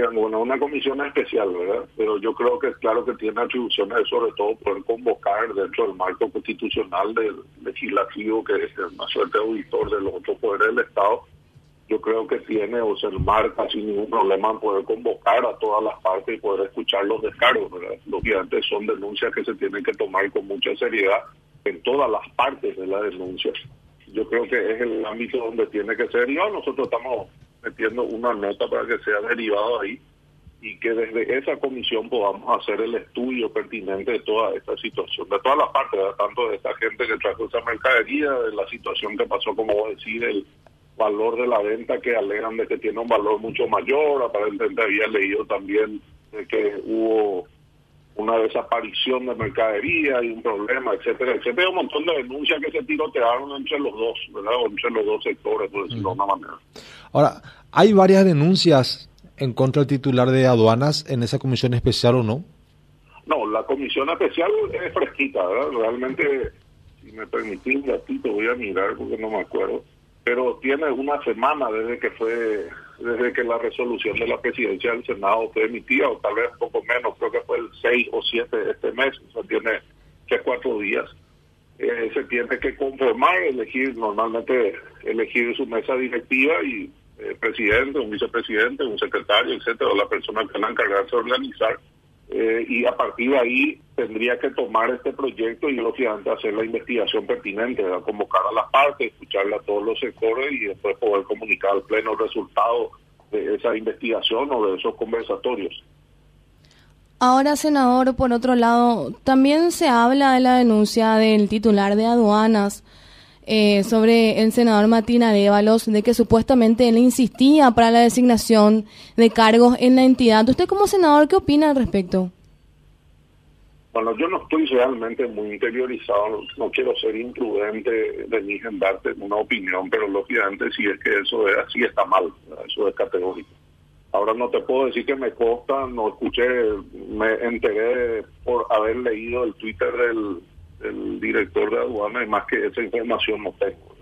Bueno, una comisión especial, ¿verdad? Pero yo creo que claro que tiene atribuciones, sobre todo poder convocar dentro del marco constitucional del legislativo, que es una suerte de auditor de los otros poderes del Estado. Yo creo que tiene o se enmarca sin ningún problema poder convocar a todas las partes y poder escuchar los descargos, ¿verdad? Lógicamente son denuncias que se tienen que tomar con mucha seriedad en todas las partes de la denuncia. Yo creo que es el ámbito donde tiene que ser. Y nosotros estamos metiendo una nota para que sea derivado ahí y que desde esa comisión podamos hacer el estudio pertinente de toda esta situación, de todas las partes, tanto de esta gente que trajo esa mercadería, de la situación que pasó, como vos decís, el valor de la venta que alegan de que tiene un valor mucho mayor, aparentemente había leído también de que hubo una desaparición de mercadería y un problema, etcétera, etcétera. Un montón de denuncias que se tirotearon entre los dos, ¿verdad? entre los dos sectores, por decirlo uh -huh. de una manera. Ahora, ¿hay varias denuncias en contra del titular de aduanas en esa comisión especial o no? No, la comisión especial es fresquita, ¿verdad? Realmente, si me permitís un ratito, voy a mirar porque no me acuerdo. Pero tiene una semana desde que fue, desde que la resolución de la presidencia del Senado fue emitida, o tal vez poco menos, pero 17 este mes, o sea, tiene que cuatro días. Eh, se tiene que conformar, elegir, normalmente elegir su mesa directiva y eh, presidente, un vicepresidente, un secretario, etcétera, o la persona que va a encargarse de organizar. Eh, y a partir de ahí tendría que tomar este proyecto y lo lógicamente hacer la investigación pertinente, convocar a las partes, escucharle a todos los sectores y después poder comunicar al pleno el resultado de esa investigación o de esos conversatorios. Ahora, senador, por otro lado, también se habla de la denuncia del titular de aduanas eh, sobre el senador Martín Arevalos, de que supuestamente él insistía para la designación de cargos en la entidad. ¿Usted como senador qué opina al respecto? Bueno, yo no estoy realmente muy interiorizado, no, quiero ser imprudente de ni en darte una opinión, pero lógicamente si es que eso es así está mal, eso es categórico. Ahora no te puedo decir que me consta, no escuché, me enteré por haber leído el Twitter del, director de aduana y más que esa información no tengo.